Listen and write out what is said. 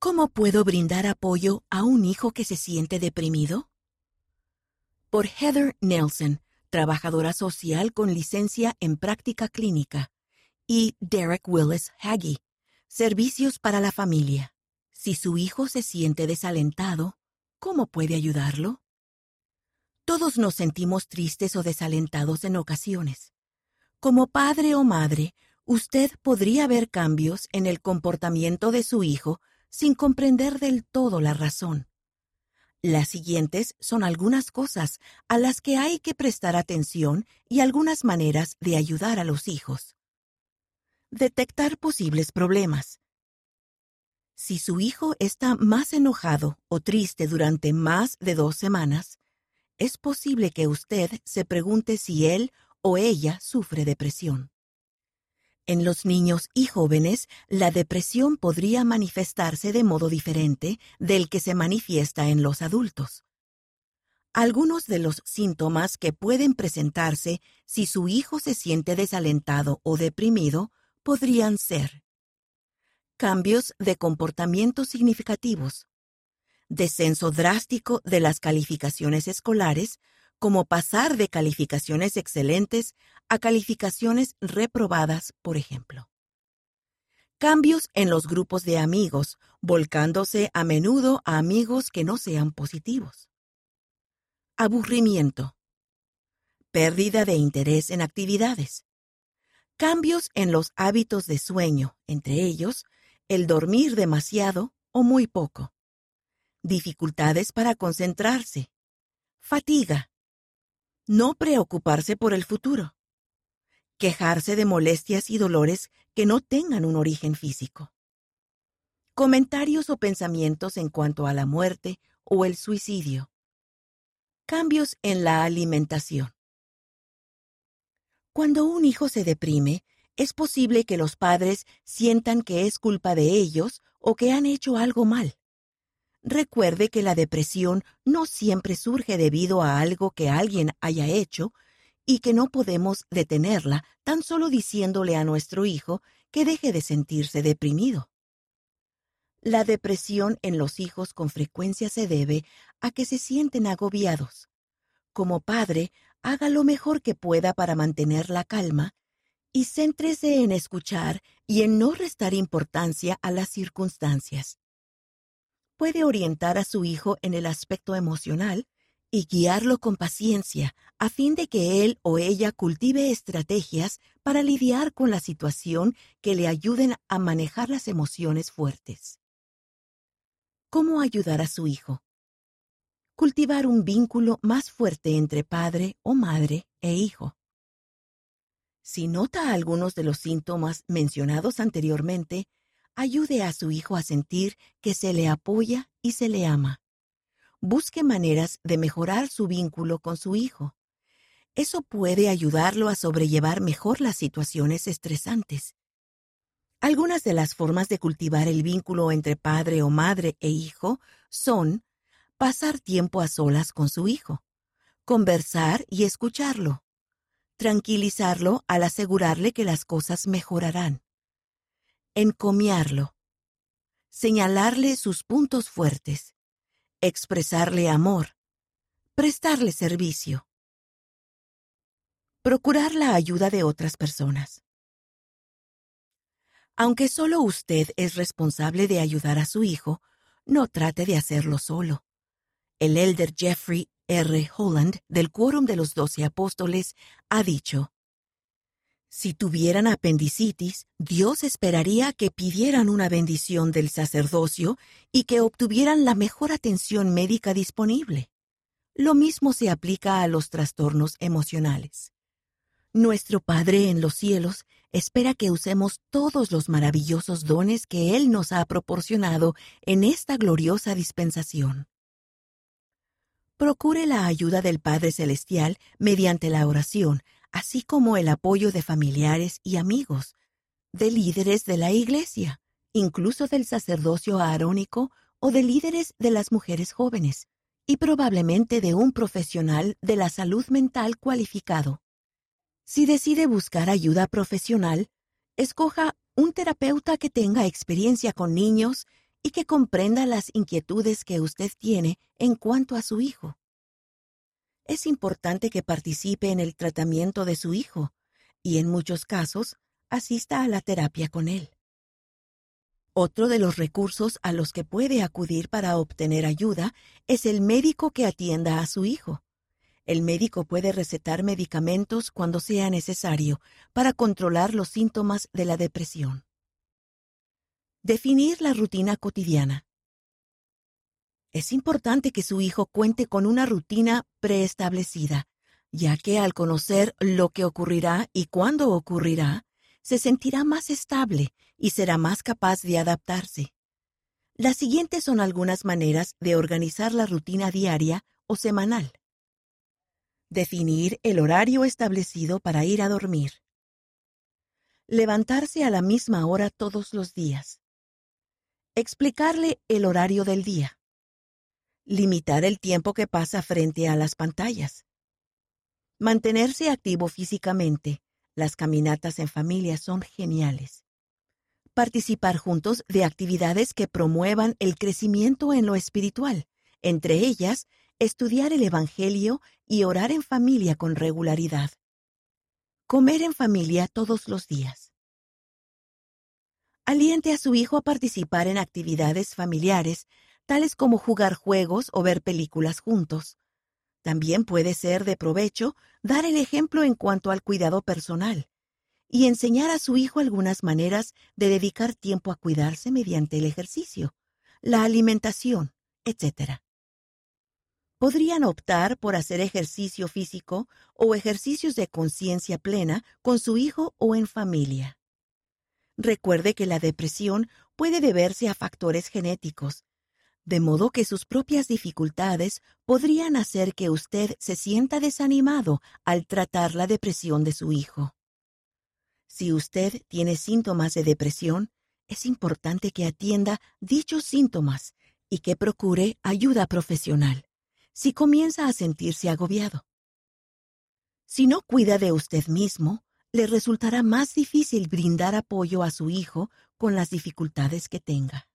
¿Cómo puedo brindar apoyo a un hijo que se siente deprimido? Por Heather Nelson, trabajadora social con licencia en práctica clínica, y Derek Willis Haggy, Servicios para la Familia. Si su hijo se siente desalentado, ¿cómo puede ayudarlo? Todos nos sentimos tristes o desalentados en ocasiones. Como padre o madre, usted podría ver cambios en el comportamiento de su hijo sin comprender del todo la razón. Las siguientes son algunas cosas a las que hay que prestar atención y algunas maneras de ayudar a los hijos. Detectar posibles problemas. Si su hijo está más enojado o triste durante más de dos semanas, es posible que usted se pregunte si él o ella sufre depresión. En los niños y jóvenes, la depresión podría manifestarse de modo diferente del que se manifiesta en los adultos. Algunos de los síntomas que pueden presentarse si su hijo se siente desalentado o deprimido podrían ser cambios de comportamiento significativos, descenso drástico de las calificaciones escolares como pasar de calificaciones excelentes a calificaciones reprobadas, por ejemplo. Cambios en los grupos de amigos, volcándose a menudo a amigos que no sean positivos. Aburrimiento. Pérdida de interés en actividades. Cambios en los hábitos de sueño, entre ellos, el dormir demasiado o muy poco. Dificultades para concentrarse. Fatiga, no preocuparse por el futuro. Quejarse de molestias y dolores que no tengan un origen físico. Comentarios o pensamientos en cuanto a la muerte o el suicidio. Cambios en la alimentación. Cuando un hijo se deprime, es posible que los padres sientan que es culpa de ellos o que han hecho algo mal. Recuerde que la depresión no siempre surge debido a algo que alguien haya hecho y que no podemos detenerla tan solo diciéndole a nuestro hijo que deje de sentirse deprimido. La depresión en los hijos con frecuencia se debe a que se sienten agobiados. Como padre, haga lo mejor que pueda para mantener la calma y céntrese en escuchar y en no restar importancia a las circunstancias puede orientar a su hijo en el aspecto emocional y guiarlo con paciencia a fin de que él o ella cultive estrategias para lidiar con la situación que le ayuden a manejar las emociones fuertes. ¿Cómo ayudar a su hijo? Cultivar un vínculo más fuerte entre padre o madre e hijo. Si nota algunos de los síntomas mencionados anteriormente, ayude a su hijo a sentir que se le apoya y se le ama. Busque maneras de mejorar su vínculo con su hijo. Eso puede ayudarlo a sobrellevar mejor las situaciones estresantes. Algunas de las formas de cultivar el vínculo entre padre o madre e hijo son pasar tiempo a solas con su hijo, conversar y escucharlo, tranquilizarlo al asegurarle que las cosas mejorarán, encomiarlo, señalarle sus puntos fuertes, expresarle amor, prestarle servicio, procurar la ayuda de otras personas. Aunque solo usted es responsable de ayudar a su hijo, no trate de hacerlo solo. El elder Jeffrey R. Holland del Quórum de los Doce Apóstoles ha dicho, si tuvieran apendicitis, Dios esperaría que pidieran una bendición del sacerdocio y que obtuvieran la mejor atención médica disponible. Lo mismo se aplica a los trastornos emocionales. Nuestro Padre en los cielos espera que usemos todos los maravillosos dones que Él nos ha proporcionado en esta gloriosa dispensación. Procure la ayuda del Padre Celestial mediante la oración así como el apoyo de familiares y amigos, de líderes de la Iglesia, incluso del sacerdocio arónico o de líderes de las mujeres jóvenes, y probablemente de un profesional de la salud mental cualificado. Si decide buscar ayuda profesional, escoja un terapeuta que tenga experiencia con niños y que comprenda las inquietudes que usted tiene en cuanto a su hijo. Es importante que participe en el tratamiento de su hijo y en muchos casos asista a la terapia con él. Otro de los recursos a los que puede acudir para obtener ayuda es el médico que atienda a su hijo. El médico puede recetar medicamentos cuando sea necesario para controlar los síntomas de la depresión. Definir la rutina cotidiana. Es importante que su hijo cuente con una rutina preestablecida, ya que al conocer lo que ocurrirá y cuándo ocurrirá, se sentirá más estable y será más capaz de adaptarse. Las siguientes son algunas maneras de organizar la rutina diaria o semanal. Definir el horario establecido para ir a dormir. Levantarse a la misma hora todos los días. Explicarle el horario del día. Limitar el tiempo que pasa frente a las pantallas. Mantenerse activo físicamente. Las caminatas en familia son geniales participar juntos de actividades que promuevan el crecimiento en lo espiritual, entre ellas estudiar el Evangelio y orar en familia con regularidad. Comer en familia todos los días. Aliente a su hijo a participar en actividades familiares, tales como jugar juegos o ver películas juntos. También puede ser de provecho dar el ejemplo en cuanto al cuidado personal y enseñar a su hijo algunas maneras de dedicar tiempo a cuidarse mediante el ejercicio, la alimentación, etc. Podrían optar por hacer ejercicio físico o ejercicios de conciencia plena con su hijo o en familia. Recuerde que la depresión puede deberse a factores genéticos, de modo que sus propias dificultades podrían hacer que usted se sienta desanimado al tratar la depresión de su hijo. Si usted tiene síntomas de depresión, es importante que atienda dichos síntomas y que procure ayuda profesional si comienza a sentirse agobiado. Si no cuida de usted mismo, le resultará más difícil brindar apoyo a su hijo con las dificultades que tenga.